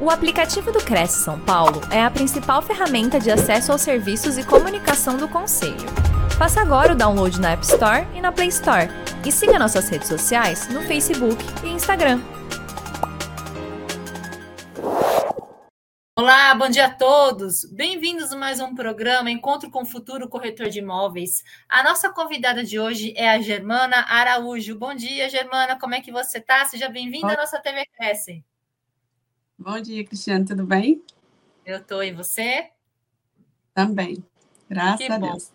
O aplicativo do Cresce São Paulo é a principal ferramenta de acesso aos serviços e comunicação do Conselho. Faça agora o download na App Store e na Play Store. E siga nossas redes sociais no Facebook e Instagram. Olá, bom dia a todos. Bem-vindos a mais um programa Encontro com o Futuro Corretor de Imóveis. A nossa convidada de hoje é a Germana Araújo. Bom dia, Germana. Como é que você está? Seja bem-vinda à nossa TV Cresce. Bom dia, Cristiano, tudo bem? Eu estou, e você? Também, graças que a bom. Deus.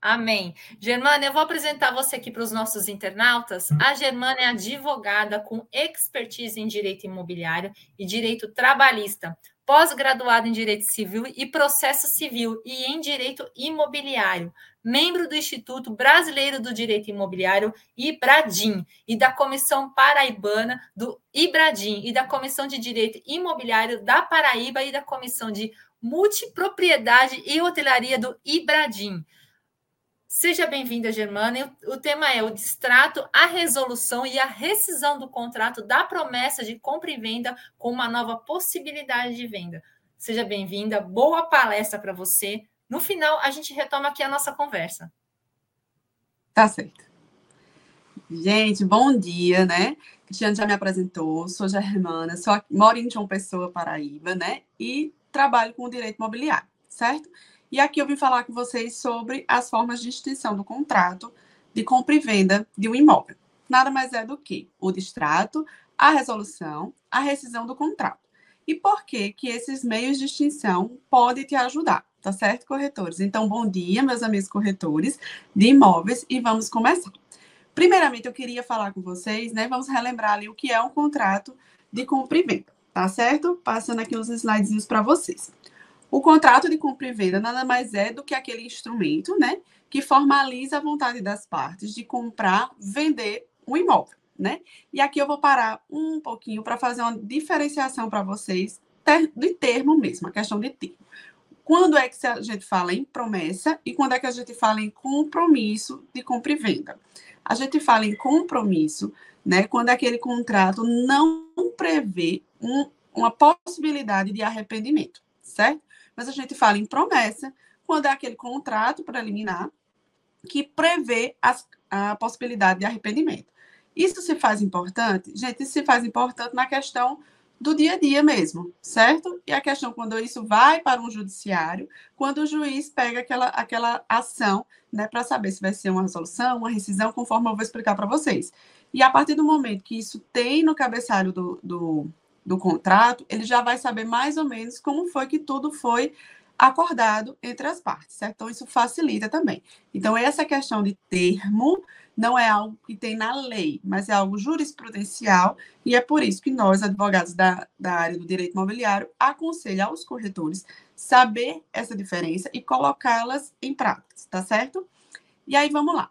Amém. Germana, eu vou apresentar você aqui para os nossos internautas. A Germana é advogada com expertise em direito imobiliário e direito trabalhista, pós-graduada em direito civil e processo civil e em direito imobiliário, membro do Instituto Brasileiro do Direito Imobiliário, IBRADIM, e da Comissão Paraibana do IBRADIM, e da Comissão de Direito Imobiliário da Paraíba e da Comissão de Multipropriedade e Hotelaria do IBRADIM. Seja bem-vinda, Germana. O tema é o distrato, a resolução e a rescisão do contrato da promessa de compra e venda com uma nova possibilidade de venda. Seja bem-vinda, boa palestra para você. No final, a gente retoma aqui a nossa conversa. Tá certo. Gente, bom dia, né? Cristiano já me apresentou, sou germana, sou, moro em João Pessoa, Paraíba, né? E trabalho com o direito imobiliário, certo? E aqui eu vim falar com vocês sobre as formas de extinção do contrato de compra e venda de um imóvel. Nada mais é do que o distrato, a resolução, a rescisão do contrato. E por que que esses meios de extinção podem te ajudar? Tá certo, corretores? Então, bom dia, meus amigos corretores de imóveis, e vamos começar. Primeiramente, eu queria falar com vocês, né? Vamos relembrar ali o que é um contrato de compra e venda, tá certo? Passando aqui uns slidezinhos para vocês. O contrato de compra e venda nada mais é do que aquele instrumento, né? Que formaliza a vontade das partes de comprar, vender um imóvel, né? E aqui eu vou parar um pouquinho para fazer uma diferenciação para vocês de termo mesmo, a questão de termo. Quando é que a gente fala em promessa e quando é que a gente fala em compromisso de compra e venda? A gente fala em compromisso, né, quando aquele contrato não prevê um, uma possibilidade de arrependimento, certo? Mas a gente fala em promessa quando é aquele contrato preliminar que prevê as, a possibilidade de arrependimento. Isso se faz importante? Gente, isso se faz importante na questão do dia a dia mesmo, certo? E a questão quando isso vai para um judiciário, quando o juiz pega aquela, aquela ação, né, para saber se vai ser uma resolução, uma rescisão, conforme eu vou explicar para vocês. E a partir do momento que isso tem no cabeçalho do, do, do contrato, ele já vai saber mais ou menos como foi que tudo foi acordado entre as partes, certo? Então, isso facilita também. Então, essa questão de termo não é algo que tem na lei, mas é algo jurisprudencial, e é por isso que nós, advogados da, da área do direito imobiliário, aconselhamos aos corretores saber essa diferença e colocá-las em prática, tá certo? E aí, vamos lá.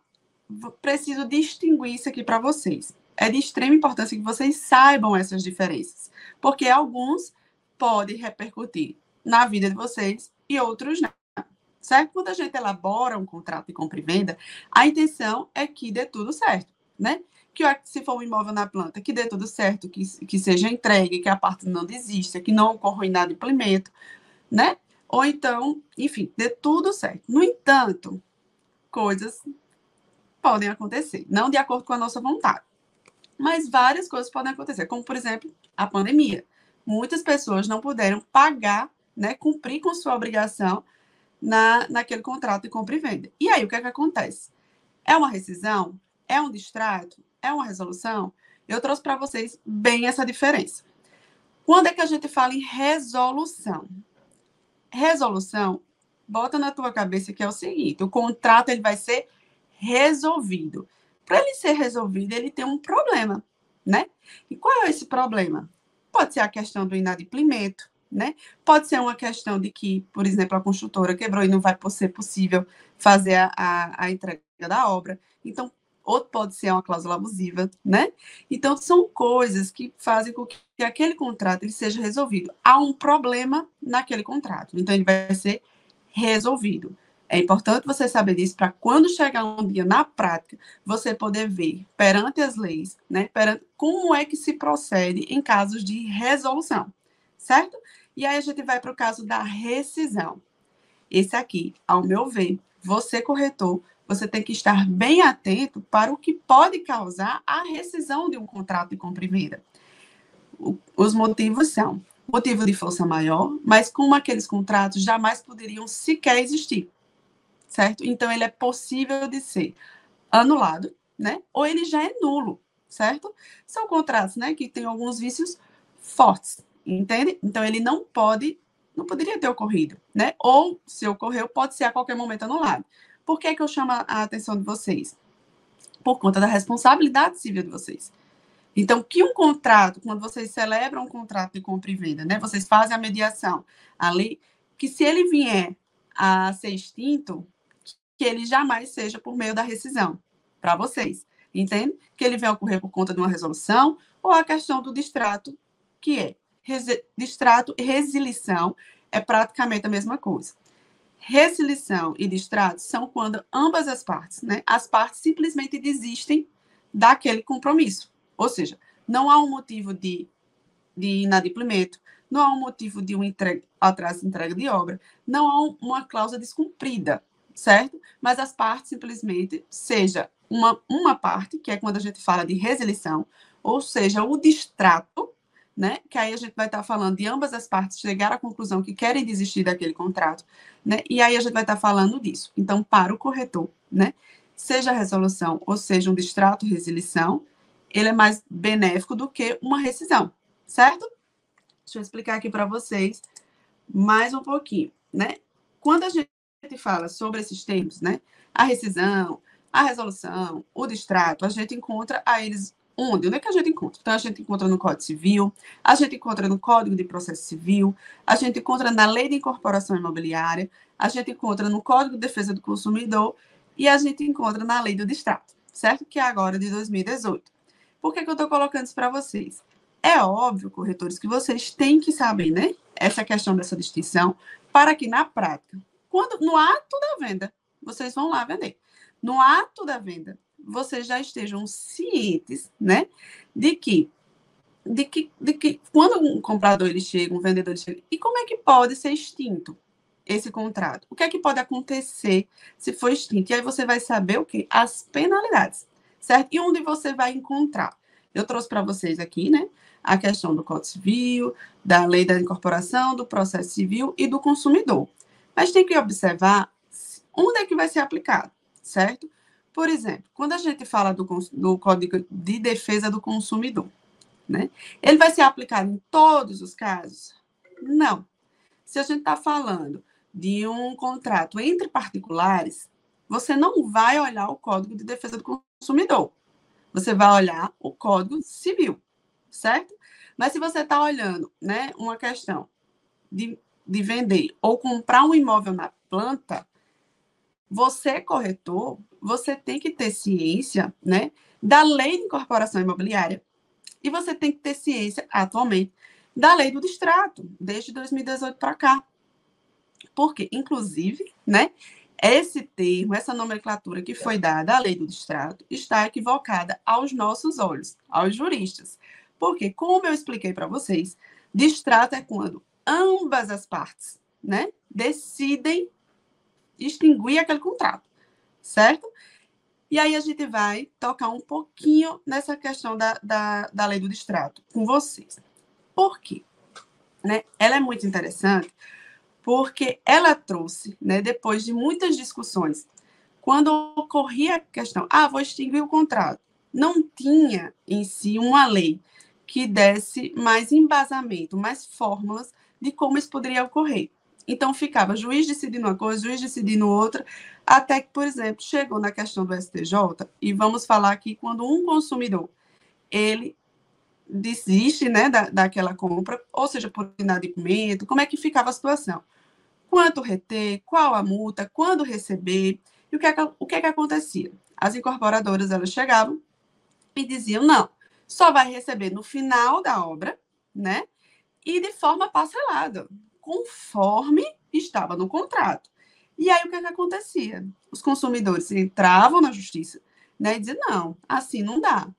Preciso distinguir isso aqui para vocês. É de extrema importância que vocês saibam essas diferenças, porque alguns podem repercutir na vida de vocês e outros não certo? Quando a gente elabora um contrato de compra e venda, a intenção é que dê tudo certo, né? Que se for um imóvel na planta, que dê tudo certo, que, que seja entregue, que a parte não desista, que não ocorra inadimplemento, né? Ou então, enfim, dê tudo certo. No entanto, coisas podem acontecer, não de acordo com a nossa vontade. Mas várias coisas podem acontecer, como, por exemplo, a pandemia. Muitas pessoas não puderam pagar, né, cumprir com sua obrigação na, naquele contrato de compra e venda. E aí, o que é que acontece? É uma rescisão? É um distrato? É uma resolução? Eu trouxe para vocês bem essa diferença. Quando é que a gente fala em resolução? Resolução, bota na tua cabeça que é o seguinte: o contrato ele vai ser resolvido. Para ele ser resolvido, ele tem um problema, né? E qual é esse problema? Pode ser a questão do inadimplemento, né? Pode ser uma questão de que, por exemplo, a construtora quebrou e não vai ser possível fazer a, a, a entrega da obra. Então, outro pode ser uma cláusula abusiva, né? Então, são coisas que fazem com que aquele contrato ele seja resolvido. Há um problema naquele contrato, então ele vai ser resolvido. É importante você saber disso para quando chegar um dia na prática, você poder ver perante as leis, né, perante, como é que se procede em casos de resolução certo? E aí a gente vai para o caso da rescisão. Esse aqui, ao meu ver, você corretor, você tem que estar bem atento para o que pode causar a rescisão de um contrato de compra e venda. Os motivos são motivo de força maior, mas como aqueles contratos jamais poderiam sequer existir, certo? Então ele é possível de ser anulado, né? Ou ele já é nulo, certo? São contratos, né, que têm alguns vícios fortes, entende? Então ele não pode, não poderia ter ocorrido, né? Ou se ocorreu, pode ser a qualquer momento anulado. Por que, que eu chamo a atenção de vocês? Por conta da responsabilidade civil de vocês. Então, que um contrato, quando vocês celebram um contrato de compra e venda, né? Vocês fazem a mediação ali, que se ele vier a ser extinto, que ele jamais seja por meio da rescisão para vocês. Entende? Que ele venha ocorrer por conta de uma resolução ou a questão do distrato, que é distrato e resilição é praticamente a mesma coisa. Resilição e distrato são quando ambas as partes, né, as partes simplesmente desistem daquele compromisso. Ou seja, não há um motivo de, de inadimplemento, não há um motivo de um atraso de entrega de obra, não há uma cláusula descumprida, certo? Mas as partes simplesmente, seja uma, uma parte, que é quando a gente fala de resilição, ou seja, o distrato, né? Que aí a gente vai estar falando de ambas as partes chegar à conclusão que querem desistir daquele contrato, né? E aí a gente vai estar falando disso. Então, para o corretor, né? Seja a resolução ou seja um distrato resilição, ele é mais benéfico do que uma rescisão, certo? Deixa eu explicar aqui para vocês mais um pouquinho, né? Quando a gente fala sobre esses termos, né? A rescisão, a resolução, o distrato, a gente encontra a eles Onde? Onde é que a gente encontra? Então, a gente encontra no Código Civil, a gente encontra no Código de Processo Civil, a gente encontra na Lei de Incorporação Imobiliária, a gente encontra no Código de Defesa do Consumidor e a gente encontra na Lei do Distrato, certo? Que é agora de 2018. Por que, que eu estou colocando isso para vocês? É óbvio, corretores, que vocês têm que saber, né? Essa questão dessa distinção, para que na prática, quando no ato da venda, vocês vão lá vender. No ato da venda, vocês já estejam cientes, né, de que de que, de que quando um comprador ele chega, um vendedor ele chega, e como é que pode ser extinto esse contrato? O que é que pode acontecer se for extinto? E aí você vai saber o que? As penalidades, certo? E onde você vai encontrar? Eu trouxe para vocês aqui, né, a questão do Código Civil, da Lei da Incorporação, do Processo Civil e do consumidor. Mas tem que observar onde é que vai ser aplicado, certo? Por exemplo, quando a gente fala do, do Código de Defesa do Consumidor, né? Ele vai ser aplicado em todos os casos? Não. Se a gente está falando de um contrato entre particulares, você não vai olhar o Código de Defesa do Consumidor. Você vai olhar o Código Civil, certo? Mas se você está olhando, né, uma questão de, de vender ou comprar um imóvel na planta, você, corretor, você tem que ter ciência, né, da lei de incorporação imobiliária. E você tem que ter ciência, atualmente, da lei do distrato, desde 2018 para cá. Porque, inclusive, né, esse termo, essa nomenclatura que foi dada à lei do distrato, está equivocada aos nossos olhos, aos juristas. Porque, como eu expliquei para vocês, distrato é quando ambas as partes né, decidem extinguir aquele contrato, certo? E aí a gente vai tocar um pouquinho nessa questão da, da, da lei do distrato com vocês. Por quê? Né? Ela é muito interessante porque ela trouxe, né, depois de muitas discussões, quando ocorria a questão, ah, vou extinguir o contrato, não tinha em si uma lei que desse mais embasamento, mais fórmulas de como isso poderia ocorrer. Então ficava juiz decidindo uma coisa, juiz decidindo outra, até que, por exemplo, chegou na questão do STJ, e vamos falar aqui quando um consumidor ele desiste né, da, daquela compra, ou seja, por inadimplemento, como é que ficava a situação? Quanto reter, qual a multa, quando receber, e o que é que, o que, é que acontecia? As incorporadoras elas chegavam e diziam, não, só vai receber no final da obra, né? E de forma parcelada conforme estava no contrato. E aí o que, é que acontecia? Os consumidores entravam na justiça né, e diziam, não, assim não dá.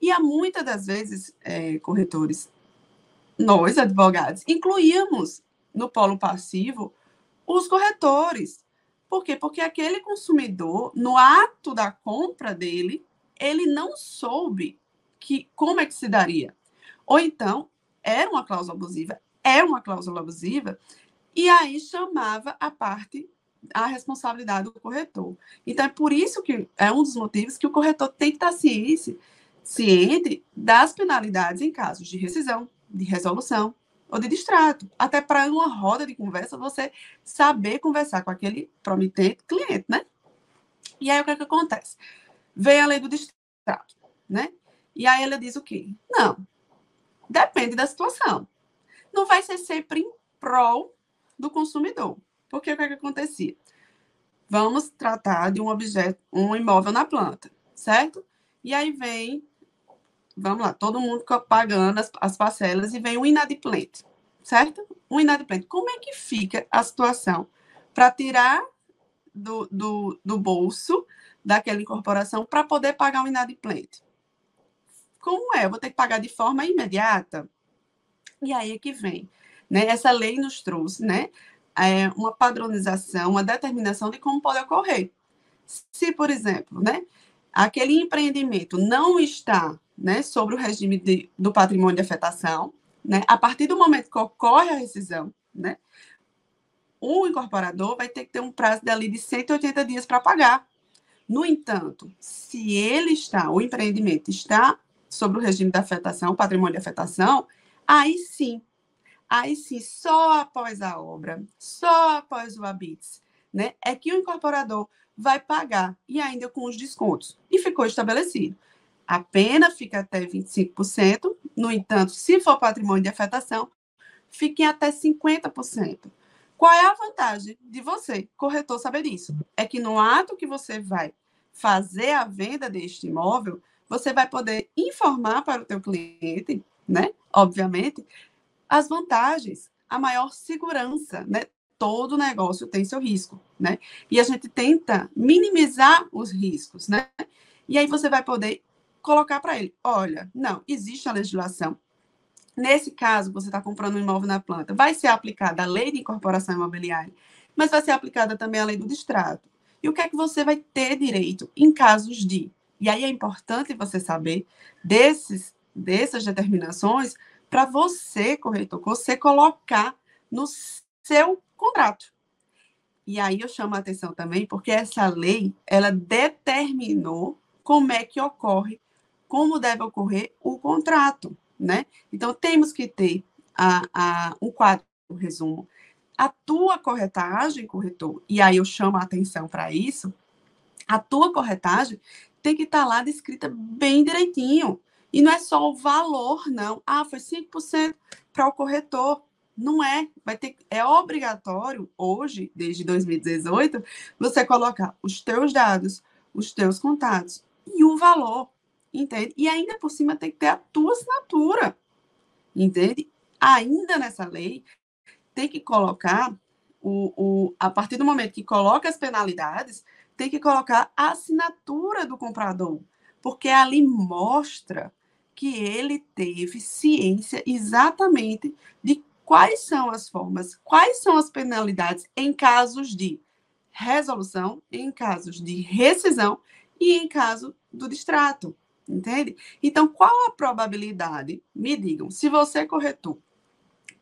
E há muitas das vezes, é, corretores, nós, advogados, incluíamos no polo passivo os corretores. Por quê? Porque aquele consumidor, no ato da compra dele, ele não soube que como é que se daria. Ou então, era uma cláusula abusiva, é uma cláusula abusiva, e aí chamava a parte a responsabilidade do corretor. Então, é por isso que é um dos motivos que o corretor tem que estar ciente, ciente das penalidades em casos de rescisão, de resolução ou de distrato. Até para uma roda de conversa, você saber conversar com aquele promitente cliente, né? E aí, o que, é que acontece? Vem a lei do distrato, né? E aí ela diz o quê? Não, depende da situação. Não vai ser sempre em prol do consumidor. Porque o que, é que acontecia? Vamos tratar de um objeto, um imóvel na planta, certo? E aí vem, vamos lá, todo mundo pagando as, as parcelas e vem um inadimplente, certo? Um inadimplente. Como é que fica a situação para tirar do, do, do bolso daquela incorporação para poder pagar um inadimplente? Como é? Vou ter que pagar de forma imediata? E aí é que vem. Né? Essa lei nos trouxe né? é, uma padronização, uma determinação de como pode ocorrer. Se, por exemplo, né, aquele empreendimento não está né, sobre o regime de, do patrimônio de afetação, né, a partir do momento que ocorre a rescisão, né, o incorporador vai ter que ter um prazo dali de 180 dias para pagar. No entanto, se ele está, o empreendimento está sobre o regime da afetação, patrimônio de afetação, aí sim Aí sim, só após a obra, só após o habits, né, é que o incorporador vai pagar, e ainda com os descontos. E ficou estabelecido. A pena fica até 25%, no entanto, se for patrimônio de afetação, fiquem até 50%. Qual é a vantagem de você, corretor, saber isso? É que no ato que você vai fazer a venda deste imóvel, você vai poder informar para o teu cliente, né? Obviamente, as vantagens, a maior segurança, né? Todo negócio tem seu risco, né? E a gente tenta minimizar os riscos, né? E aí você vai poder colocar para ele: olha, não, existe a legislação. Nesse caso, você está comprando um imóvel na planta, vai ser aplicada a lei de incorporação imobiliária, mas vai ser aplicada também a lei do distrato. E o que é que você vai ter direito em casos de? E aí é importante você saber desses, dessas determinações para você, corretor, você colocar no seu contrato. E aí eu chamo a atenção também, porque essa lei, ela determinou como é que ocorre, como deve ocorrer o contrato, né? Então, temos que ter a, a, um quadro, um resumo. A tua corretagem, corretor, e aí eu chamo a atenção para isso, a tua corretagem tem que estar tá lá descrita bem direitinho. E não é só o valor, não. Ah, foi 5% para o corretor. Não é. Vai ter, é obrigatório, hoje, desde 2018, você colocar os teus dados, os teus contatos e o valor. Entende? E ainda por cima tem que ter a tua assinatura. Entende? Ainda nessa lei, tem que colocar o, o, a partir do momento que coloca as penalidades, tem que colocar a assinatura do comprador, porque ali mostra que ele teve ciência exatamente de quais são as formas, quais são as penalidades em casos de resolução, em casos de rescisão e em caso do distrato, entende? Então, qual a probabilidade? Me digam, se você é corretor,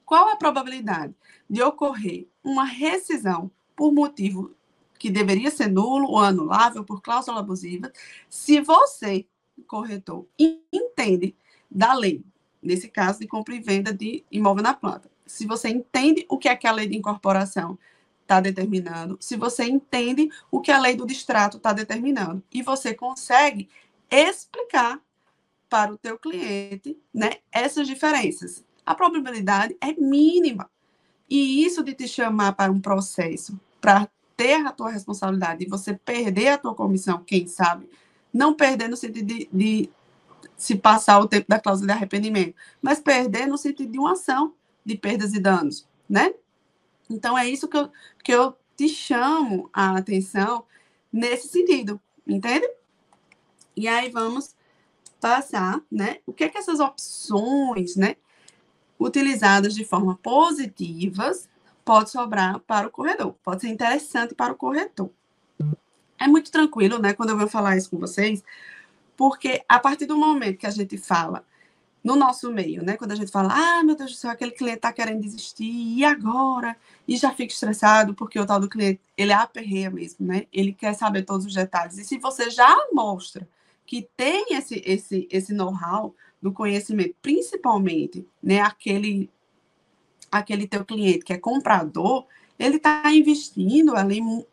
qual a probabilidade de ocorrer uma rescisão por motivo que deveria ser nulo ou anulável por cláusula abusiva, se você corretor entende da lei, nesse caso de compra e venda de imóvel na planta. Se você entende o que é que a lei de incorporação está determinando, se você entende o que a lei do distrato está determinando, e você consegue explicar para o teu cliente né, essas diferenças. A probabilidade é mínima. E isso de te chamar para um processo, para ter a tua responsabilidade e você perder a tua comissão, quem sabe, não perder no sentido de, de se passar o tempo da cláusula de arrependimento, mas perder no sentido de uma ação de perdas e danos, né? Então, é isso que eu, que eu te chamo a atenção nesse sentido, entende? E aí vamos passar, né? O que é que essas opções, né? utilizadas de forma positivas, pode sobrar para o corredor, pode ser interessante para o corretor. É muito tranquilo, né, quando eu vou falar isso com vocês, porque a partir do momento que a gente fala no nosso meio, né? Quando a gente fala, ah, meu Deus do céu, aquele cliente está querendo desistir, e agora? E já fica estressado, porque o tal do cliente, ele aperreia mesmo, né? Ele quer saber todos os detalhes. E se você já mostra que tem esse, esse, esse know-how do conhecimento, principalmente, né? Aquele, aquele teu cliente que é comprador, ele está investindo ali um,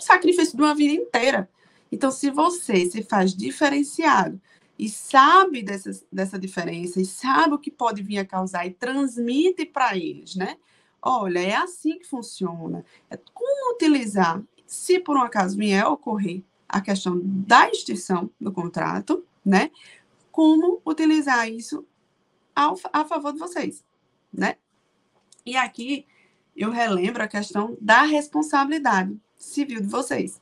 sacrifício de uma vida inteira. Então, se você se faz diferenciado, e sabe dessa, dessa diferença, e sabe o que pode vir a causar, e transmite para eles, né? Olha, é assim que funciona. É como utilizar, se por um acaso vier a ocorrer a questão da extinção do contrato, né? Como utilizar isso ao, a favor de vocês, né? E aqui eu relembro a questão da responsabilidade civil de vocês.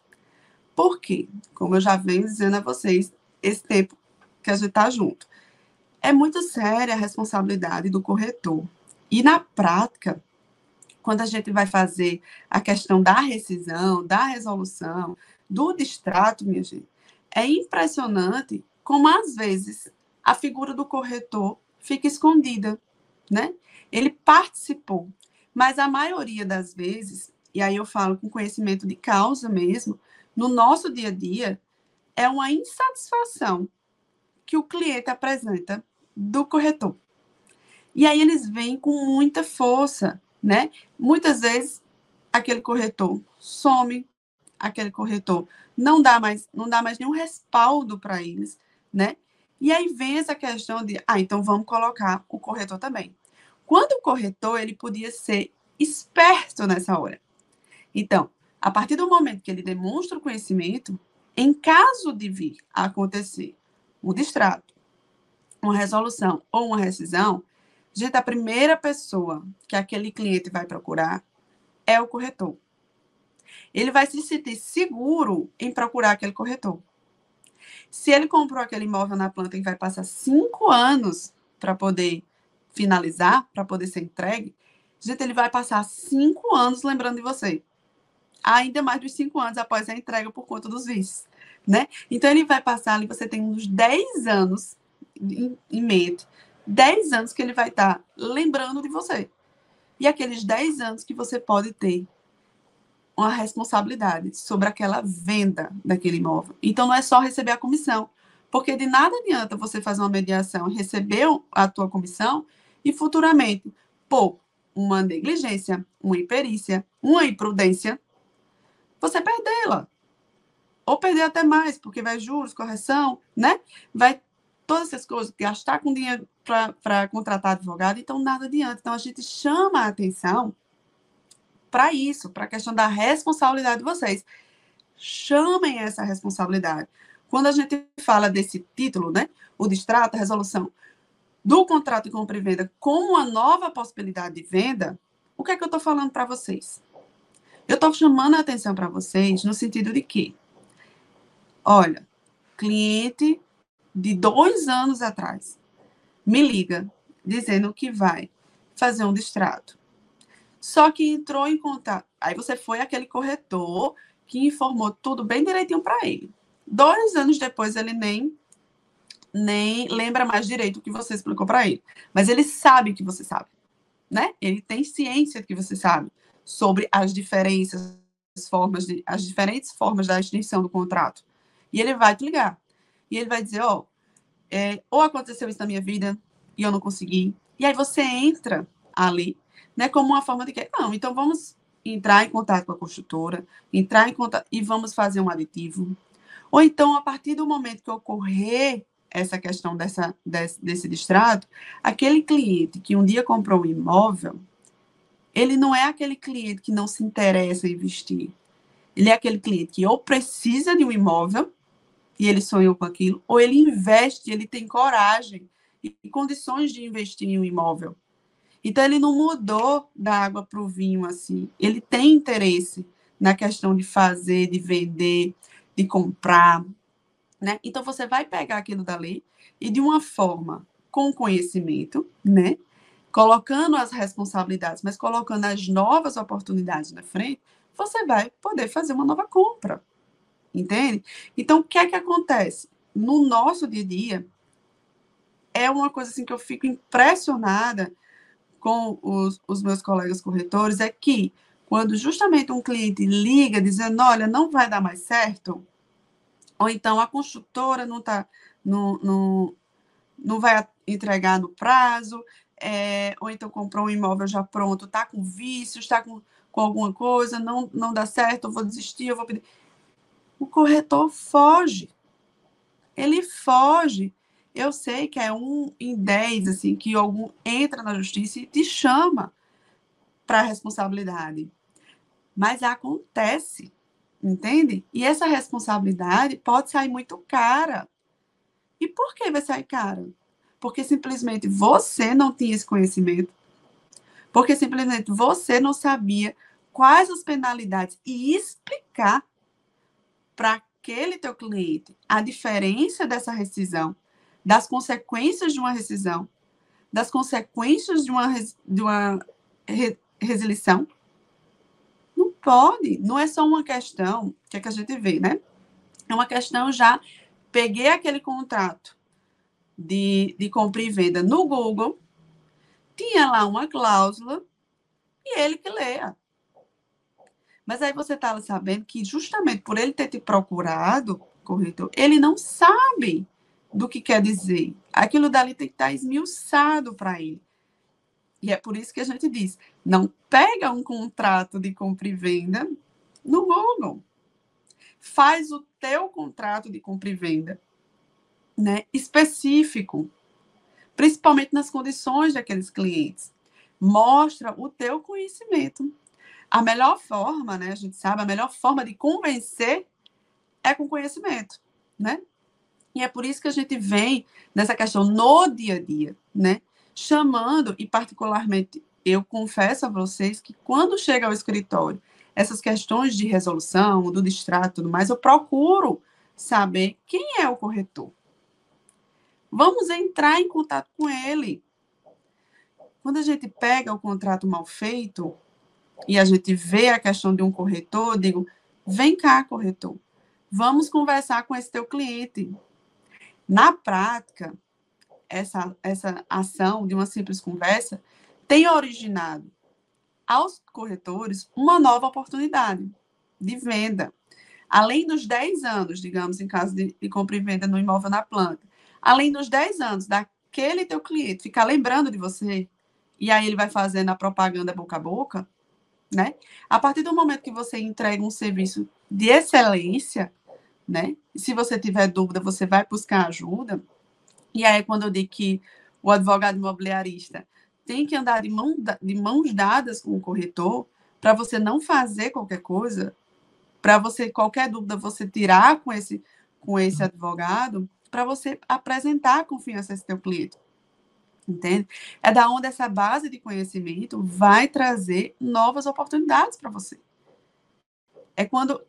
Por quê? Como eu já venho dizendo a vocês, esse tempo que a gente está junto. É muito séria a responsabilidade do corretor. E na prática, quando a gente vai fazer a questão da rescisão, da resolução, do distrato, minha gente, é impressionante como às vezes a figura do corretor fica escondida, né? Ele participou, mas a maioria das vezes, e aí eu falo com conhecimento de causa mesmo, no nosso dia a dia, é uma insatisfação que o cliente apresenta do corretor. E aí eles vêm com muita força, né? Muitas vezes aquele corretor some, aquele corretor não dá mais, não dá mais nenhum respaldo para eles, né? E aí vem essa questão de, ah, então vamos colocar o corretor também. Quando o corretor, ele podia ser esperto nessa hora. Então, a partir do momento que ele demonstra o conhecimento, em caso de vir a acontecer um distrato, uma resolução ou uma rescisão, gente, a primeira pessoa que aquele cliente vai procurar é o corretor. Ele vai se sentir seguro em procurar aquele corretor. Se ele comprou aquele imóvel na planta e vai passar cinco anos para poder finalizar, para poder ser entregue, gente, ele vai passar cinco anos lembrando de você. Ainda mais dos cinco anos após a entrega por conta dos vícios né? Então ele vai passar ali, você tem uns 10 anos em, mente, 10 anos que ele vai estar tá lembrando de você. E aqueles 10 anos que você pode ter uma responsabilidade sobre aquela venda daquele imóvel. Então não é só receber a comissão, porque de nada adianta você fazer uma mediação, receber a tua comissão e futuramente, pô, uma negligência, uma imperícia, uma imprudência, você perdê-la ou perder até mais, porque vai juros, correção, né? Vai todas essas coisas, gastar com dinheiro para contratar advogado, então nada adianta. Então a gente chama a atenção para isso, para a questão da responsabilidade de vocês. Chamem essa responsabilidade. Quando a gente fala desse título, né? O distrato, a resolução do contrato de compra e venda como uma nova possibilidade de venda, o que é que eu estou falando para vocês? Eu estou chamando a atenção para vocês no sentido de que Olha, cliente de dois anos atrás me liga dizendo que vai fazer um distrato. Só que entrou em contato. Aí você foi aquele corretor que informou tudo bem direitinho para ele. Dois anos depois ele nem nem lembra mais direito o que você explicou para ele, mas ele sabe que você sabe, né? Ele tem ciência que você sabe sobre as diferenças, as formas de, as diferentes formas da extinção do contrato. E ele vai te ligar. E ele vai dizer, ó, oh, é, ou aconteceu isso na minha vida e eu não consegui. E aí você entra ali, né, como uma forma de que, não, então vamos entrar em contato com a construtora, entrar em contato e vamos fazer um aditivo. Ou então, a partir do momento que ocorrer essa questão dessa, desse, desse distrato, aquele cliente que um dia comprou um imóvel, ele não é aquele cliente que não se interessa em investir. Ele é aquele cliente que ou precisa de um imóvel e ele sonhou com aquilo, ou ele investe, ele tem coragem e condições de investir em um imóvel. Então ele não mudou da água para o vinho assim. Ele tem interesse na questão de fazer, de vender, de comprar, né? Então você vai pegar aquilo dali e de uma forma com conhecimento, né? colocando as responsabilidades, mas colocando as novas oportunidades na frente, você vai poder fazer uma nova compra. Entende? Então, o que é que acontece? No nosso dia a dia, é uma coisa assim que eu fico impressionada com os, os meus colegas corretores, é que quando justamente um cliente liga dizendo, olha, não vai dar mais certo, ou então a construtora não tá, não, não, não vai entregar no prazo, é, ou então comprou um imóvel já pronto, está com vícios, está com, com alguma coisa, não, não dá certo, eu vou desistir, eu vou pedir. O corretor foge. Ele foge. Eu sei que é um em dez, assim, que algum entra na justiça e te chama para a responsabilidade. Mas acontece, entende? E essa responsabilidade pode sair muito cara. E por que vai sair cara? porque simplesmente você não tinha esse conhecimento, porque simplesmente você não sabia quais as penalidades e explicar para aquele teu cliente a diferença dessa rescisão, das consequências de uma rescisão, das consequências de uma, de uma re, resilição. Pode, não é só uma questão, que é que a gente vê, né? É uma questão já, peguei aquele contrato, de, de compra e venda no Google, tinha lá uma cláusula e ele que leia. Mas aí você estava sabendo que justamente por ele ter te procurado, corretor, ele não sabe do que quer dizer. Aquilo dali tem que estar esmiuçado para ele. E é por isso que a gente diz: não pega um contrato de compra e venda no Google. Faz o teu contrato de compra e venda né, específico, principalmente nas condições daqueles clientes. Mostra o teu conhecimento. A melhor forma, né, a gente sabe, a melhor forma de convencer é com conhecimento, né? E é por isso que a gente vem nessa questão no dia a dia, né? Chamando, e particularmente eu confesso a vocês que quando chega ao escritório, essas questões de resolução, do distrato e tudo mais, eu procuro saber quem é o corretor. Vamos entrar em contato com ele. Quando a gente pega o contrato mal feito e a gente vê a questão de um corretor, digo: vem cá, corretor, vamos conversar com esse teu cliente. Na prática, essa, essa ação de uma simples conversa tem originado aos corretores uma nova oportunidade de venda. Além dos 10 anos, digamos, em caso de, de compra e venda no imóvel na planta, além dos 10 anos daquele teu cliente ficar lembrando de você, e aí ele vai fazendo a propaganda boca a boca, né? A partir do momento que você entrega um serviço de excelência, né? Se você tiver dúvida, você vai buscar ajuda. E aí, quando eu digo que o advogado imobiliarista tem que andar de, mão, de mãos dadas com o corretor, para você não fazer qualquer coisa, para você, qualquer dúvida, você tirar com esse, com esse advogado, para você apresentar confiança a esse teu cliente. Entende? É da onde essa base de conhecimento vai trazer novas oportunidades para você. É quando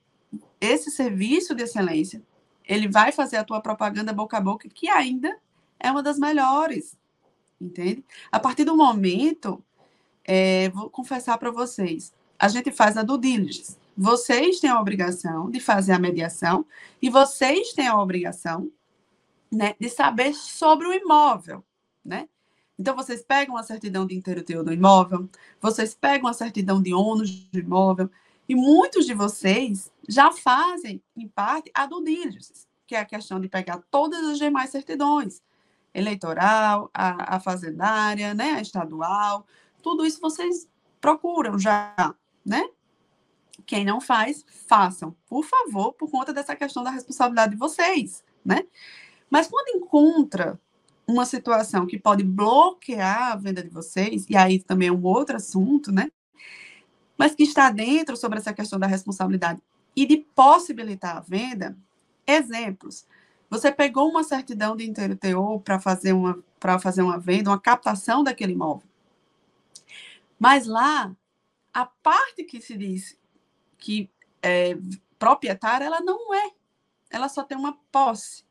esse serviço de excelência, ele vai fazer a tua propaganda boca a boca, que ainda é uma das melhores. Entende? A partir do momento, é, vou confessar para vocês, a gente faz a do diligence. Vocês têm a obrigação de fazer a mediação e vocês têm a obrigação né, de saber sobre o imóvel, né? Então, vocês pegam a certidão de inteiro teor do imóvel, vocês pegam a certidão de ônus do imóvel, e muitos de vocês já fazem, em parte, a do diligence, que é a questão de pegar todas as demais certidões, eleitoral, a, a fazendária, né, a estadual, tudo isso vocês procuram já, né? Quem não faz, façam, por favor, por conta dessa questão da responsabilidade de vocês, né? Mas quando encontra uma situação que pode bloquear a venda de vocês, e aí também é um outro assunto, né? Mas que está dentro sobre essa questão da responsabilidade e de possibilitar a venda, exemplos. Você pegou uma certidão de inteiro teor para fazer uma para fazer uma venda, uma captação daquele imóvel. Mas lá, a parte que se diz que é proprietária, ela não é. Ela só tem uma posse.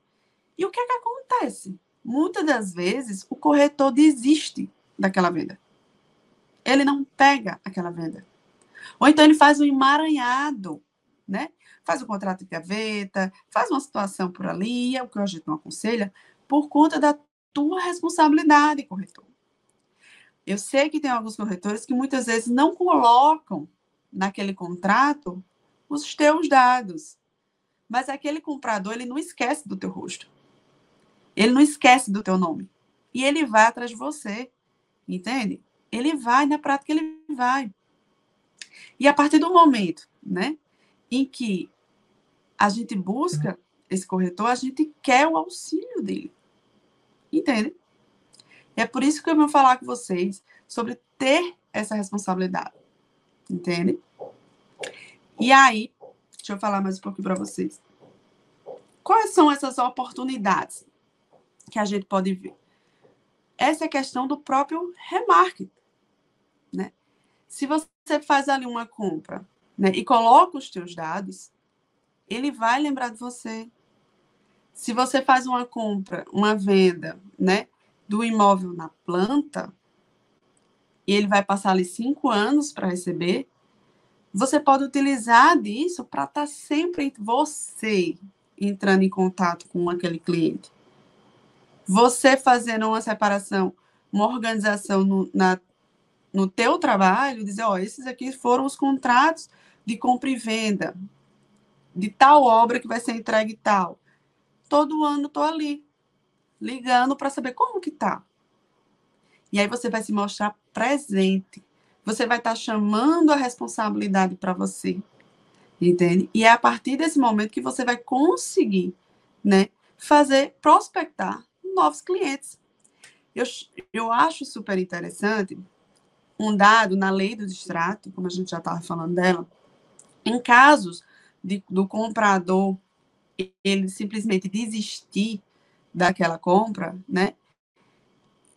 E o que é que acontece? Muitas das vezes o corretor desiste daquela venda. Ele não pega aquela venda. Ou então ele faz um emaranhado, né? Faz um contrato de gaveta, faz uma situação por ali, é o que a gente não aconselha, por conta da tua responsabilidade, corretor. Eu sei que tem alguns corretores que muitas vezes não colocam naquele contrato os teus dados. Mas aquele comprador, ele não esquece do teu rosto. Ele não esquece do teu nome. E ele vai atrás de você. Entende? Ele vai, na prática, ele vai. E a partir do momento, né, em que a gente busca esse corretor, a gente quer o auxílio dele. Entende? É por isso que eu vou falar com vocês sobre ter essa responsabilidade. Entende? E aí, deixa eu falar mais um pouquinho para vocês. Quais são essas oportunidades que a gente pode ver? Essa é a questão do próprio remarketing, né? Se você faz ali uma compra, né, e coloca os teus dados, ele vai lembrar de você. Se você faz uma compra, uma venda, né, do imóvel na planta, e ele vai passar ali cinco anos para receber, você pode utilizar disso para estar tá sempre você entrando em contato com aquele cliente. Você fazendo uma separação, uma organização no, na, no teu trabalho, dizer, ó, esses aqui foram os contratos de compra e venda de tal obra que vai ser entregue tal. Todo ano estou ali ligando para saber como que tá. E aí você vai se mostrar presente. Você vai estar tá chamando a responsabilidade para você. Entende? E é a partir desse momento que você vai conseguir, né, fazer prospectar novos clientes. Eu, eu acho super interessante um dado na lei do distrato, como a gente já estava falando dela, em casos de, do comprador ele simplesmente desistir daquela compra, né?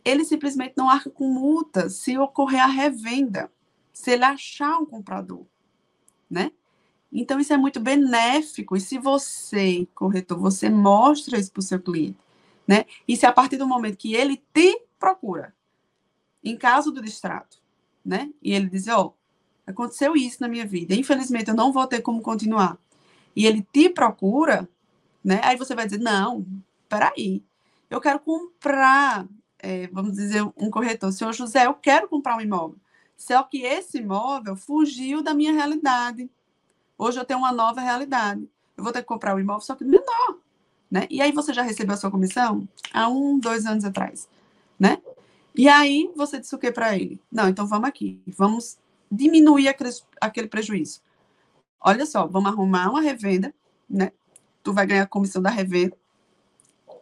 Ele simplesmente não arca com multa se ocorrer a revenda, se ele achar um comprador, né? Então isso é muito benéfico. E se você, corretor, você mostra isso para o seu cliente, né? E se a partir do momento que ele te procura, em caso do distrato, né? E ele diz, ó, oh, aconteceu isso na minha vida, infelizmente eu não vou ter como continuar. E ele te procura, né? Aí você vai dizer, não, peraí, eu quero comprar, é, vamos dizer, um corretor. Senhor José, eu quero comprar um imóvel. Só que esse imóvel fugiu da minha realidade. Hoje eu tenho uma nova realidade. Eu vou ter que comprar um imóvel, só que menor. Né? E aí você já recebeu a sua comissão? Há um, dois anos atrás. Né? E aí você disse o que para ele? Não, então vamos aqui. Vamos diminuir aquele, aquele prejuízo. Olha só, vamos arrumar uma revenda, né? Tu vai ganhar a comissão da revenda.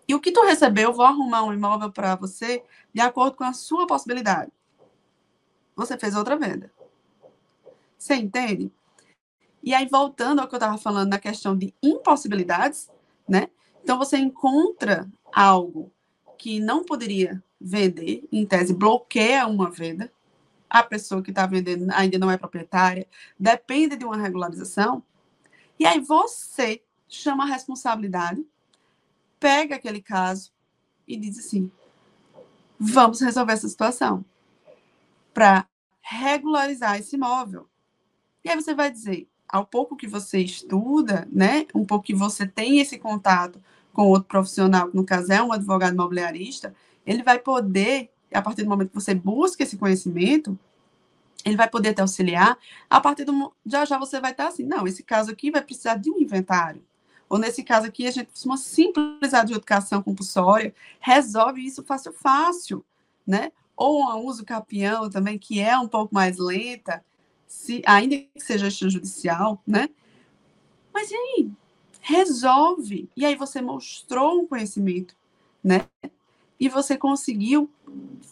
E o que tu recebeu, eu vou arrumar um imóvel para você de acordo com a sua possibilidade. Você fez outra venda. Você entende? E aí, voltando ao que eu estava falando na questão de impossibilidades, né? Então, você encontra algo que não poderia vender, em tese, bloqueia uma venda. A pessoa que está vendendo ainda não é proprietária, depende de uma regularização. E aí, você chama a responsabilidade pega aquele caso e diz assim: vamos resolver essa situação para regularizar esse imóvel. E aí você vai dizer, ao pouco que você estuda, né, um pouco que você tem esse contato com outro profissional, que no caso é um advogado imobiliarista, ele vai poder, a partir do momento que você busca esse conhecimento, ele vai poder te auxiliar. A partir do já já você vai estar assim, não, esse caso aqui vai precisar de um inventário. Ou nesse caso aqui, a gente uma simples adjudicação compulsória, resolve isso fácil, fácil, né? Ou um uso capião também, que é um pouco mais lenta, se, ainda que seja extrajudicial, né? Mas e aí? Resolve. E aí você mostrou um conhecimento, né? E você conseguiu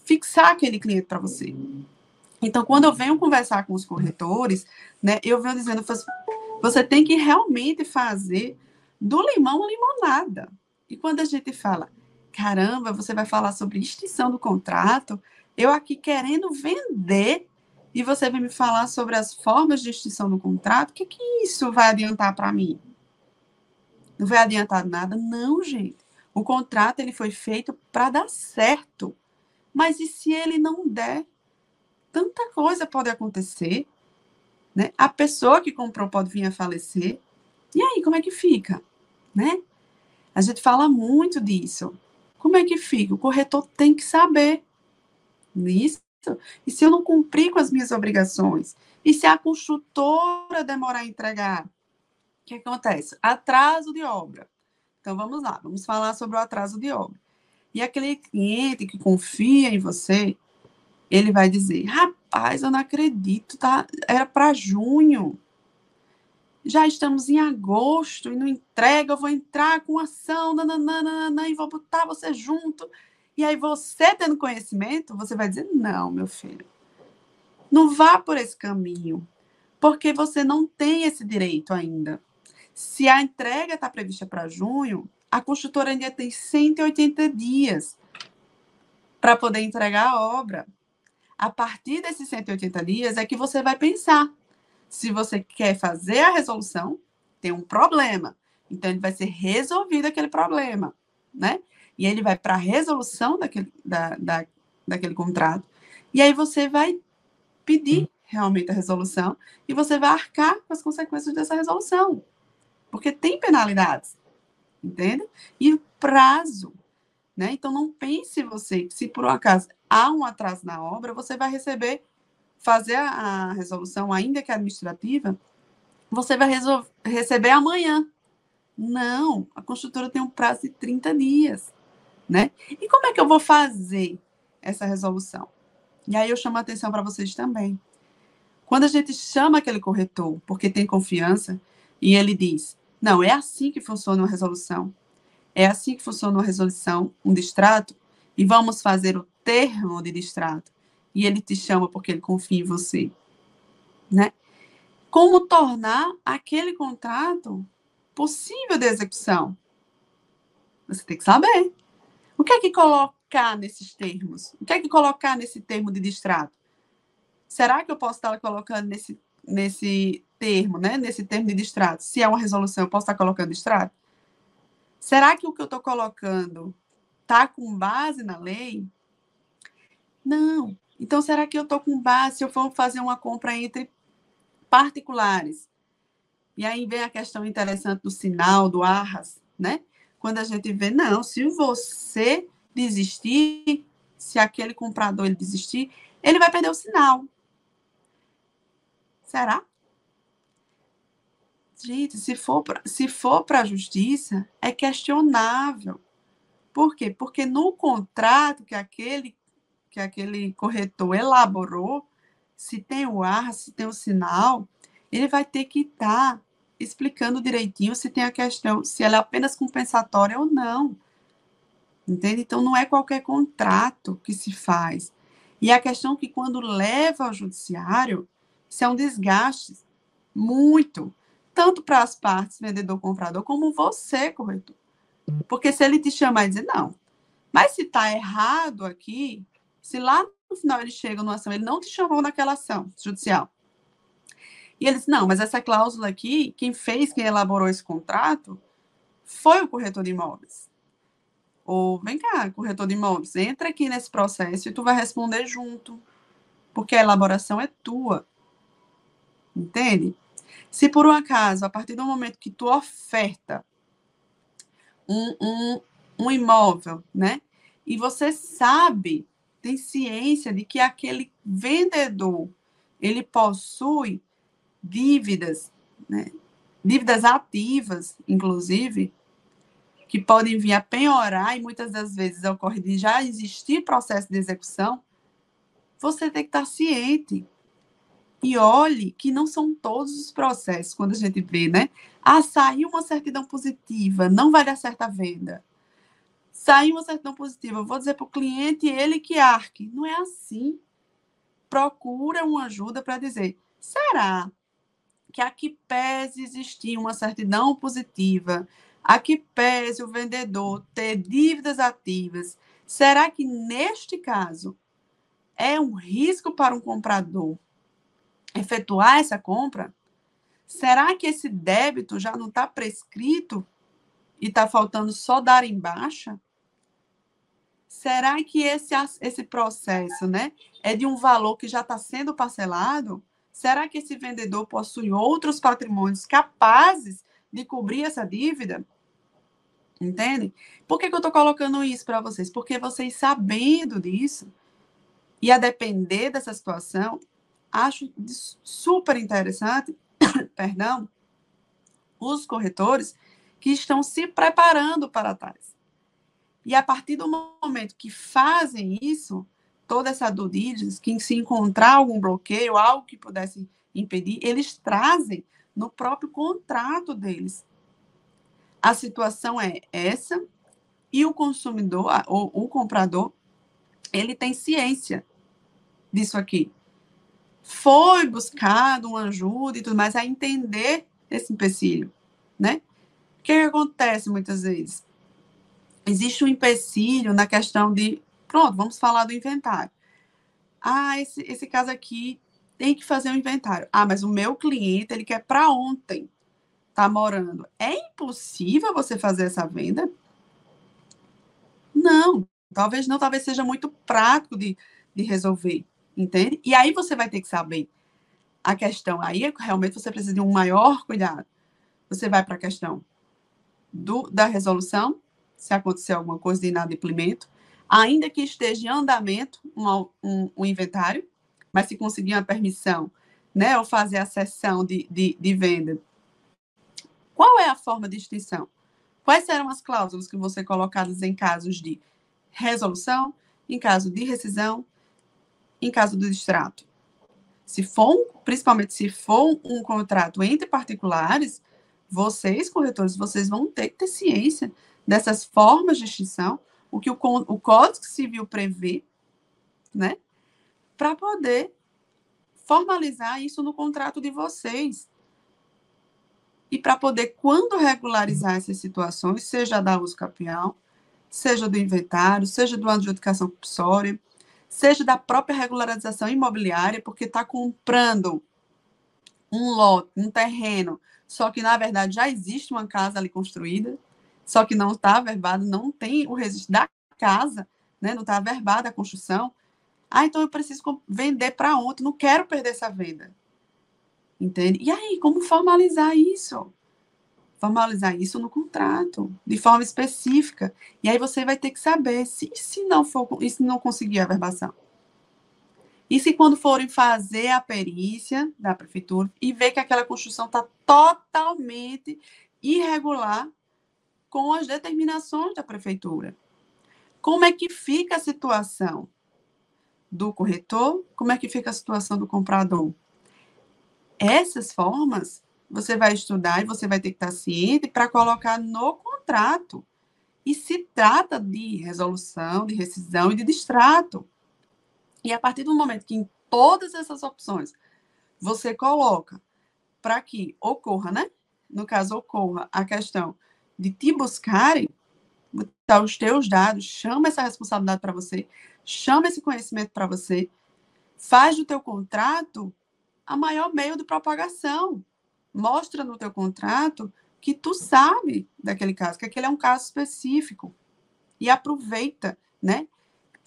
fixar aquele cliente para você. Então, quando eu venho conversar com os corretores, né, eu venho dizendo, você tem que realmente fazer do limão limonada. E quando a gente fala, caramba, você vai falar sobre extinção do contrato, eu aqui querendo vender e você vem me falar sobre as formas de extinção do contrato, o que, que isso vai adiantar para mim? Não vai adiantar nada? Não, gente. O contrato ele foi feito para dar certo. Mas e se ele não der? Tanta coisa pode acontecer. Né? A pessoa que comprou pode vir a falecer. E aí, como é que fica? Né? A gente fala muito disso. Como é que fica? O corretor tem que saber nisso. E se eu não cumprir com as minhas obrigações? E se a construtora demorar a entregar? O que acontece? Atraso de obra. Então vamos lá, vamos falar sobre o atraso de obra. E aquele cliente que confia em você, ele vai dizer: rapaz, eu não acredito, tá? Era para junho. Já estamos em agosto e não entrega, eu vou entrar com ação, nananana, e vou botar você junto. E aí você tendo conhecimento, você vai dizer: não, meu filho, não vá por esse caminho, porque você não tem esse direito ainda. Se a entrega está prevista para junho, a construtora ainda tem 180 dias para poder entregar a obra. A partir desses 180 dias é que você vai pensar se você quer fazer a resolução, tem um problema. Então, ele vai ser resolvido aquele problema, né? E ele vai para a resolução daquele, da, da, daquele contrato. E aí você vai pedir realmente a resolução e você vai arcar com as consequências dessa resolução. Porque tem penalidades entende? E prazo, né? Então não pense você que se por um acaso há um atraso na obra, você vai receber, fazer a, a resolução, ainda que administrativa, você vai receber amanhã. Não, a construtora tem um prazo de 30 dias, né? E como é que eu vou fazer essa resolução? E aí eu chamo a atenção para vocês também. Quando a gente chama aquele corretor, porque tem confiança, e ele diz: não, é assim que funciona uma resolução. É assim que funciona uma resolução, um distrato, e vamos fazer o termo de distrato. E ele te chama porque ele confia em você. Né? Como tornar aquele contrato possível de execução? Você tem que saber. O que é que colocar nesses termos? O que é que colocar nesse termo de distrato? Será que eu posso estar colocando nesse, nesse termo, né, nesse termo de distrato, se é uma resolução, eu posso estar colocando distrato? Será que o que eu estou colocando está com base na lei? Não. Então, será que eu estou com base se eu for fazer uma compra entre particulares? E aí vem a questão interessante do sinal, do arras, né? Quando a gente vê, não, se você desistir, se aquele comprador ele desistir, ele vai perder o sinal. Será? Gente, se for pra, se for para a justiça, é questionável. Por quê? Porque no contrato que aquele que aquele corretor elaborou, se tem o ar, se tem o sinal, ele vai ter que estar tá explicando direitinho se tem a questão, se ela é apenas compensatória ou não. Entende? Então, não é qualquer contrato que se faz. E a questão é que, quando leva ao judiciário, isso é um desgaste muito tanto para as partes, vendedor-comprador, como você, corretor. Porque se ele te chamar e dizer, não, mas se está errado aqui, se lá no final ele chega numa ação, ele não te chamou naquela ação judicial. E ele diz, não, mas essa cláusula aqui, quem fez, quem elaborou esse contrato, foi o corretor de imóveis. Ou, vem cá, corretor de imóveis, entra aqui nesse processo e tu vai responder junto, porque a elaboração é tua. Entende? Se por um acaso, a partir do momento que tu oferta um, um, um imóvel, né? E você sabe, tem ciência de que aquele vendedor, ele possui dívidas, né? dívidas ativas, inclusive, que podem vir a penhorar e muitas das vezes ocorre de já existir processo de execução, você tem que estar ciente e olhe que não são todos os processos, quando a gente vê, né? Ah, saiu uma certidão positiva, não vai dar certa venda. Saiu uma certidão positiva, vou dizer para o cliente ele que arque. Não é assim. Procura uma ajuda para dizer: será que aqui pese existir uma certidão positiva, aqui pese o vendedor ter dívidas ativas, será que neste caso é um risco para um comprador efetuar essa compra, será que esse débito já não está prescrito e está faltando só dar em baixa? será que esse, esse processo né, é de um valor que já está sendo parcelado? Será que esse vendedor possui outros patrimônios capazes de cobrir essa dívida? Entende? Por que, que eu estou colocando isso para vocês? Porque vocês sabendo disso, e a depender dessa situação, acho super interessante, perdão, os corretores que estão se preparando para tais. E a partir do momento que fazem isso, toda essa diligence, que se encontrar algum bloqueio, algo que pudesse impedir, eles trazem no próprio contrato deles. A situação é essa, e o consumidor, ou o comprador, ele tem ciência disso aqui. Foi buscado uma ajuda e tudo mais a entender esse empecilho, né? O que acontece muitas vezes? Existe um empecilho na questão de, pronto, vamos falar do inventário. Ah, esse, esse caso aqui tem que fazer um inventário. Ah, mas o meu cliente, ele quer para ontem, tá morando. É impossível você fazer essa venda? Não, talvez não, talvez seja muito prático de, de resolver, entende? E aí você vai ter que saber a questão. Aí é realmente você precisa de um maior cuidado. Você vai para a questão do, da resolução, se acontecer alguma coisa de inadimplemento, ainda que esteja em andamento um, um, um inventário, mas se conseguir uma permissão, né, ou fazer a sessão de, de, de venda, qual é a forma de extinção? Quais serão as cláusulas que vão ser colocadas em casos de resolução, em caso de rescisão, em caso do distrato? Se for, principalmente se for um contrato entre particulares, vocês, corretores, vocês vão ter que ter ciência dessas formas de extinção, o que o, o Código Civil prevê, né? Para poder formalizar isso no contrato de vocês. E para poder, quando regularizar essas situações, seja da uso capião, seja do inventário, seja do adjudicação compulsória, seja da própria regularização imobiliária, porque está comprando um lote, um terreno, só que na verdade já existe uma casa ali construída, só que não está averbado, não tem o registro da casa, né? não está averbada a construção. Ah, então eu preciso vender para ontem, não quero perder essa venda. Entende? E aí, como formalizar isso? Formalizar isso no contrato, de forma específica. E aí você vai ter que saber se, se não for, e se não conseguir a verbação. E se quando forem fazer a perícia da prefeitura e ver que aquela construção está totalmente irregular com as determinações da prefeitura. Como é que fica a situação do corretor? Como é que fica a situação do comprador? Essas formas você vai estudar e você vai ter que estar ciente para colocar no contrato. E se trata de resolução, de rescisão e de distrato. E a partir do momento que em todas essas opções você coloca para que ocorra, né? No caso, ocorra a questão de te buscarem, botar os teus dados, chama essa responsabilidade para você, chama esse conhecimento para você, faz do teu contrato a maior meio de propagação. Mostra no teu contrato que tu sabe daquele caso, que aquele é um caso específico. E aproveita, né?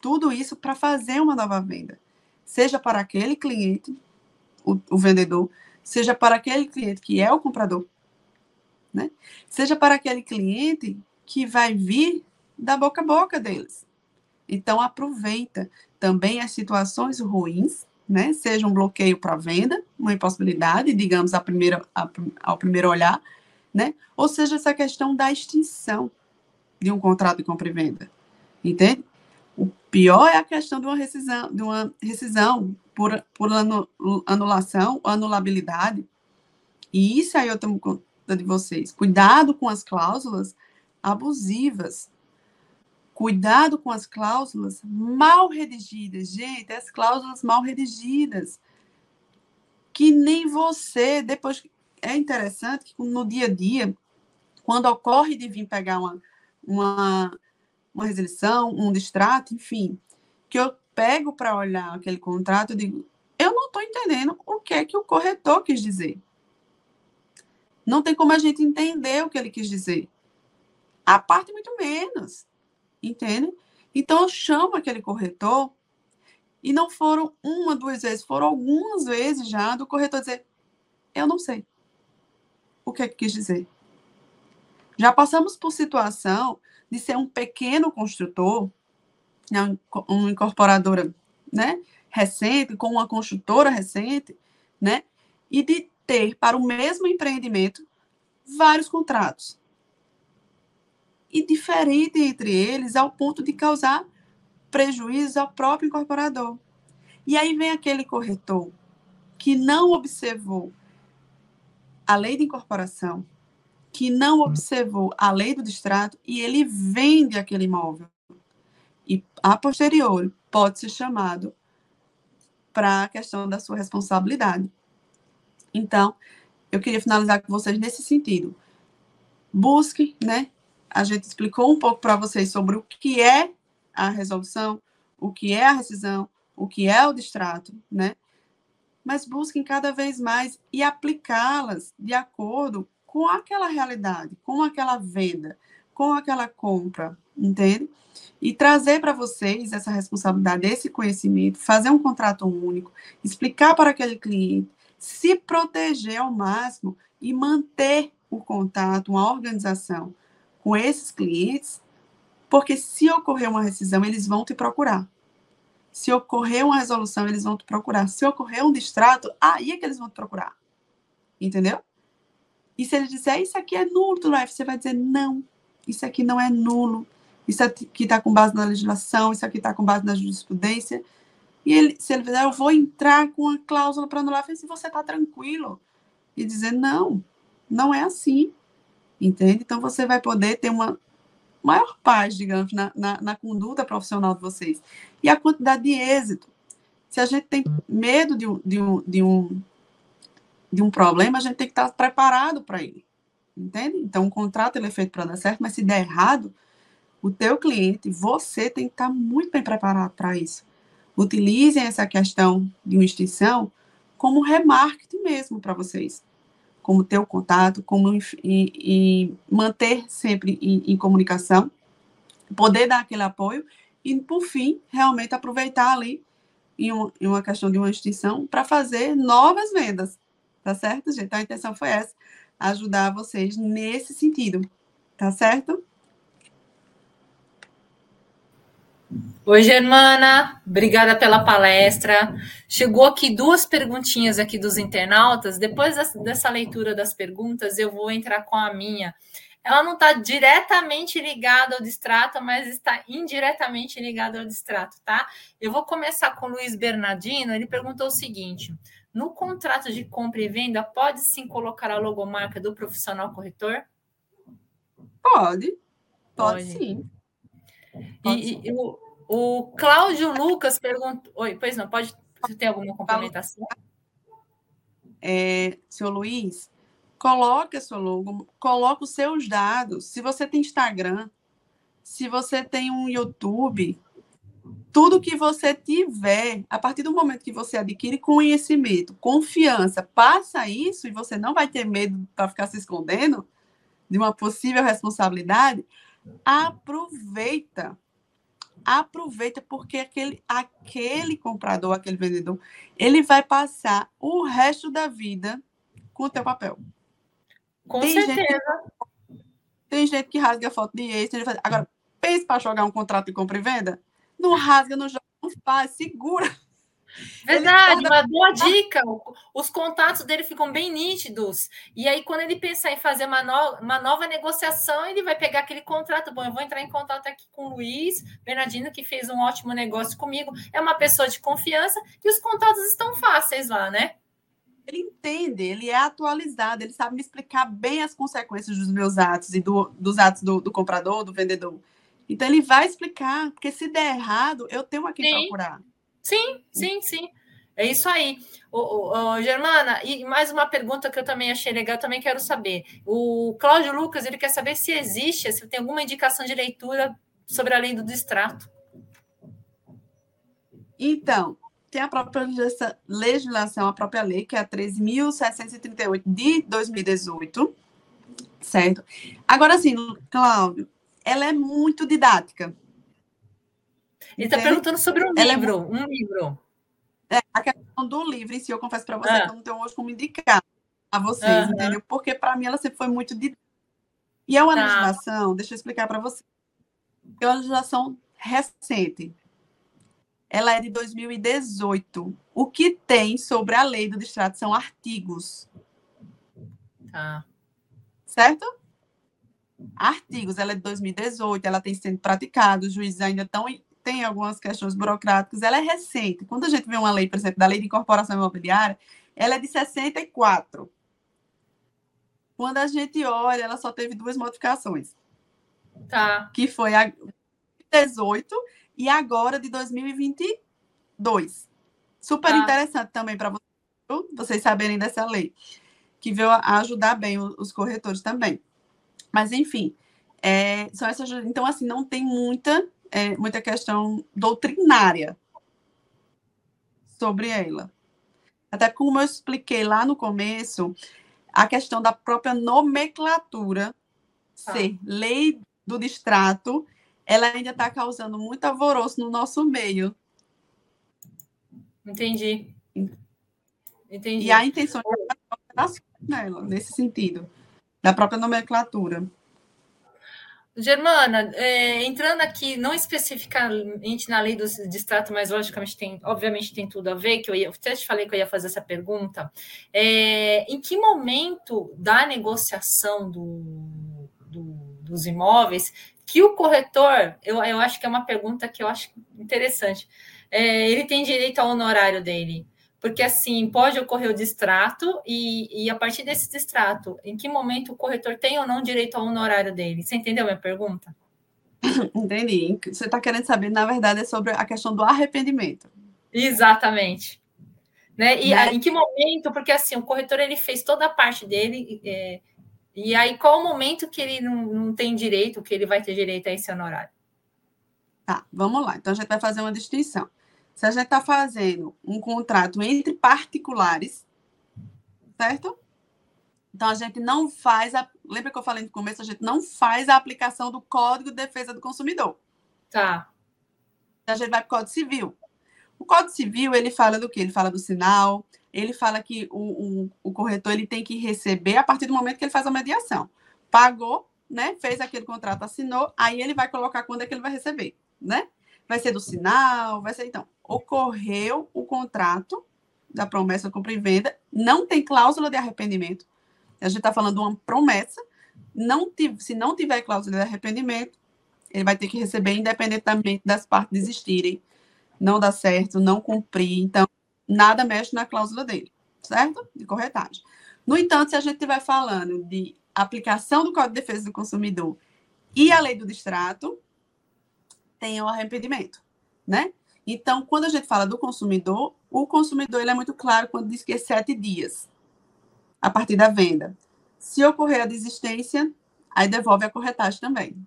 tudo isso para fazer uma nova venda. Seja para aquele cliente, o, o, vendedor, seja para aquele cliente que é o comprador, né? Seja para aquele cliente que vai vir da boca a boca deles. Então aproveita também as situações ruins, né? Seja um bloqueio para venda, uma impossibilidade, digamos, a primeira, ao primeiro olhar, né? Ou seja, essa questão da extinção de um contrato de compra e venda. Entende? O pior é a questão de uma rescisão, de uma rescisão por, por anulação, anulabilidade. E isso aí eu tomo conta de vocês. Cuidado com as cláusulas abusivas. Cuidado com as cláusulas mal redigidas. Gente, as cláusulas mal redigidas. Que nem você, depois. É interessante que no dia a dia, quando ocorre de vir pegar uma, uma uma resilição, um distrato, enfim, que eu pego para olhar aquele contrato e digo, eu não estou entendendo o que é que o corretor quis dizer. Não tem como a gente entender o que ele quis dizer. A parte muito menos, entende? Então, eu chamo aquele corretor e não foram uma, duas vezes, foram algumas vezes já do corretor dizer: eu não sei o que, é que quis dizer. Já passamos por situação de ser um pequeno construtor, né, uma incorporadora né, recente, com uma construtora recente, né, e de ter para o mesmo empreendimento vários contratos. E diferente entre eles ao ponto de causar prejuízo ao próprio incorporador. E aí vem aquele corretor que não observou a lei de incorporação, que não observou a lei do distrato e ele vende aquele imóvel. E, a posteriori, pode ser chamado para a questão da sua responsabilidade. Então, eu queria finalizar com vocês nesse sentido. Busque, né? A gente explicou um pouco para vocês sobre o que é a resolução, o que é a rescisão, o que é o distrato, né? Mas busquem cada vez mais e aplicá-las de acordo com aquela realidade, com aquela venda, com aquela compra, entende? E trazer para vocês essa responsabilidade, esse conhecimento, fazer um contrato único, explicar para aquele cliente, se proteger ao máximo e manter o contato, uma organização com esses clientes porque se ocorrer uma rescisão, eles vão te procurar. Se ocorrer uma resolução, eles vão te procurar. Se ocorrer um distrato, aí é que eles vão te procurar. Entendeu? E se ele disser, isso aqui é nulo do LF, você vai dizer, não, isso aqui não é nulo. Isso aqui está com base na legislação, isso aqui está com base na jurisprudência. E ele, se ele fizer, eu vou entrar com uma cláusula para anular, se você está tranquilo. E dizer, não, não é assim. Entende? Então, você vai poder ter uma maior paz, digamos, na, na, na, conduta profissional de vocês. E a quantidade de êxito. Se a gente tem medo de um, de um, de um, de um problema, a gente tem que estar preparado para ele. Entende? Então, o contrato ele é feito para dar certo, mas se der errado, o teu cliente, você tem que estar muito bem preparado para isso. Utilizem essa questão de uma extinção como remarketing mesmo para vocês como ter o contato, como e, e manter sempre em, em, comunicação, poder dar aquele apoio e, por fim, realmente aproveitar ali em uma, em uma questão de uma extinção para fazer novas vendas, tá certo, gente? Então, a intenção foi essa, ajudar vocês nesse sentido, tá certo? Oi, Germana, obrigada pela palestra. Chegou aqui duas perguntinhas aqui dos internautas. Depois dessa leitura das perguntas, eu vou entrar com a minha. Ela não está diretamente ligada ao distrato, mas está indiretamente ligada ao distrato, tá? Eu vou começar com o Luiz Bernardino. Ele perguntou o seguinte: no contrato de compra e venda, pode sim colocar a logomarca do profissional corretor? Pode, pode, pode. sim. E, e o, o Cláudio Lucas perguntou. Oi, pois não, pode ter alguma complementação? É, seu Luiz, coloque a sua logo, coloque os seus dados. Se você tem Instagram, se você tem um YouTube, tudo que você tiver, a partir do momento que você adquire conhecimento, confiança, passa isso e você não vai ter medo para ficar se escondendo de uma possível responsabilidade, aproveita. Aproveita, porque aquele, aquele comprador, aquele vendedor, ele vai passar o resto da vida com o teu papel. Com tem certeza. Gente tem gente que rasga a foto de ex. Faz, agora, pense para jogar um contrato de compra e venda? Não rasga, não joga, não faz, segura. Verdade, uma boa dica. Os contatos dele ficam bem nítidos. E aí, quando ele pensar em fazer uma, no... uma nova negociação, ele vai pegar aquele contrato. Bom, eu vou entrar em contato aqui com o Luiz Bernardino, que fez um ótimo negócio comigo. É uma pessoa de confiança e os contatos estão fáceis lá, né? Ele entende, ele é atualizado, ele sabe me explicar bem as consequências dos meus atos e do, dos atos do, do comprador, do vendedor. Então, ele vai explicar, porque se der errado, eu tenho a quem Sim. procurar. Sim, sim, sim. É isso aí. Germana, e mais uma pergunta que eu também achei legal, também quero saber. O Cláudio Lucas, ele quer saber se existe, se tem alguma indicação de leitura sobre a lei do distrato. Então, tem a própria legislação, a própria lei, que é a 13.738 de 2018, certo? Agora, sim, Cláudio, ela é muito didática. Ele está perguntando sobre um Ela livro. É... Um livro. É, a questão do livro em si, eu confesso para você ah. que eu não tenho hoje como indicar a vocês, uhum. entendeu? Porque para mim ela sempre foi muito de. E é uma tá. legislação, deixa eu explicar para você. É uma legislação recente. Ela é de 2018. O que tem sobre a lei do distrato são artigos. Tá. Certo? Artigos, ela é de 2018, ela tem sendo praticada, os juízes ainda estão tem algumas questões burocráticas, ela é recente. Quando a gente vê uma lei, por exemplo, da lei de incorporação imobiliária, ela é de 64. Quando a gente olha, ela só teve duas modificações. Tá. Que foi a 18 e agora de 2022. Super tá. interessante também para vocês saberem dessa lei, que veio a ajudar bem os corretores também. Mas, enfim, é, são essas. Então, assim, não tem muita, é, muita questão doutrinária sobre ela. Até como eu expliquei lá no começo, a questão da própria nomenclatura ah. ser lei do distrato, ela ainda está causando muito alvoroço no nosso meio. Entendi. Entendi. E a intenção é nela, nesse sentido, da própria nomenclatura. Germana, é, entrando aqui, não especificamente na lei do distrato, mas logicamente tem, obviamente tem tudo a ver, que eu ia, até te falei que eu ia fazer essa pergunta. É, em que momento da negociação do, do, dos imóveis que o corretor, eu, eu acho que é uma pergunta que eu acho interessante, é, ele tem direito ao honorário dele? Porque, assim, pode ocorrer o distrato e, e a partir desse distrato, em que momento o corretor tem ou não direito ao honorário dele? Você entendeu a minha pergunta? Entendi. Você está querendo saber, na verdade, é sobre a questão do arrependimento. Exatamente. Né? E né? em que momento? Porque, assim, o corretor, ele fez toda a parte dele... É, e aí, qual o momento que ele não, não tem direito, que ele vai ter direito a esse honorário? Tá, vamos lá. Então, a gente vai fazer uma distinção. Se a gente está fazendo um contrato entre particulares, certo? Então, a gente não faz a. Lembra que eu falei no começo? A gente não faz a aplicação do Código de Defesa do Consumidor. Tá. A gente vai para o Código Civil. O Código Civil, ele fala do quê? Ele fala do sinal, ele fala que o, o, o corretor ele tem que receber a partir do momento que ele faz a mediação. Pagou, né? Fez aquele contrato, assinou, aí ele vai colocar quando é que ele vai receber, né? Vai ser do sinal, vai ser. Então, ocorreu o contrato da promessa compra e venda, não tem cláusula de arrependimento. A gente está falando de uma promessa. Não se não tiver cláusula de arrependimento, ele vai ter que receber independentemente das partes desistirem. Não dá certo, não cumprir. Então, nada mexe na cláusula dele, certo? De corretagem. No entanto, se a gente estiver falando de aplicação do Código de Defesa do Consumidor e a lei do distrato, tem o arrependimento, né? Então, quando a gente fala do consumidor, o consumidor ele é muito claro quando diz que é sete dias a partir da venda. Se ocorrer a desistência, aí devolve a corretagem também.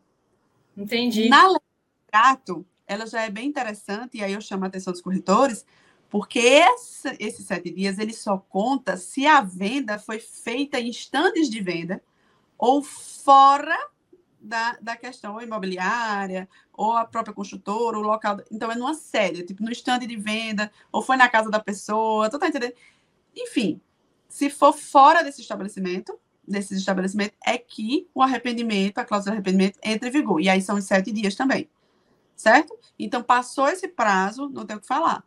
Entendi. Na lei do trato, ela já é bem interessante, e aí eu chamo a atenção dos corretores, porque essa, esses sete dias ele só conta se a venda foi feita em estandes de venda ou fora da, da questão imobiliária, ou a própria construtora, o local. Então, é numa sede, tipo no estande de venda, ou foi na casa da pessoa, tu tá entendendo? Enfim, se for fora desse estabelecimento, desses estabelecimentos, é que o arrependimento, a cláusula de arrependimento, entra em vigor. E aí são os sete dias também. Certo? Então, passou esse prazo, não tem o que falar.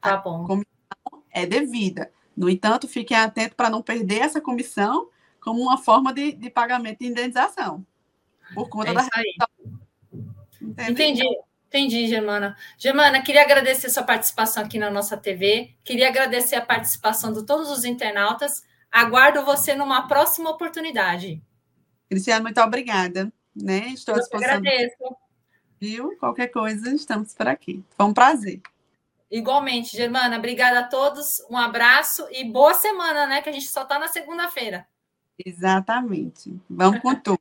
Tá bom. A comissão é devida. No entanto, fiquem atentos para não perder essa comissão como uma forma de, de pagamento de indenização. Por conta é da. Entendi. Entendi, Germana. Germana, queria agradecer sua participação aqui na nossa TV. Queria agradecer a participação de todos os internautas. Aguardo você numa próxima oportunidade. Cristiano, muito obrigada. Né? Estou disposição. Agradeço. Viu? Qualquer coisa, estamos por aqui. Foi um prazer. Igualmente, Germana. Obrigada a todos. Um abraço e boa semana, né? Que a gente só está na segunda-feira. Exatamente. Vamos com tudo.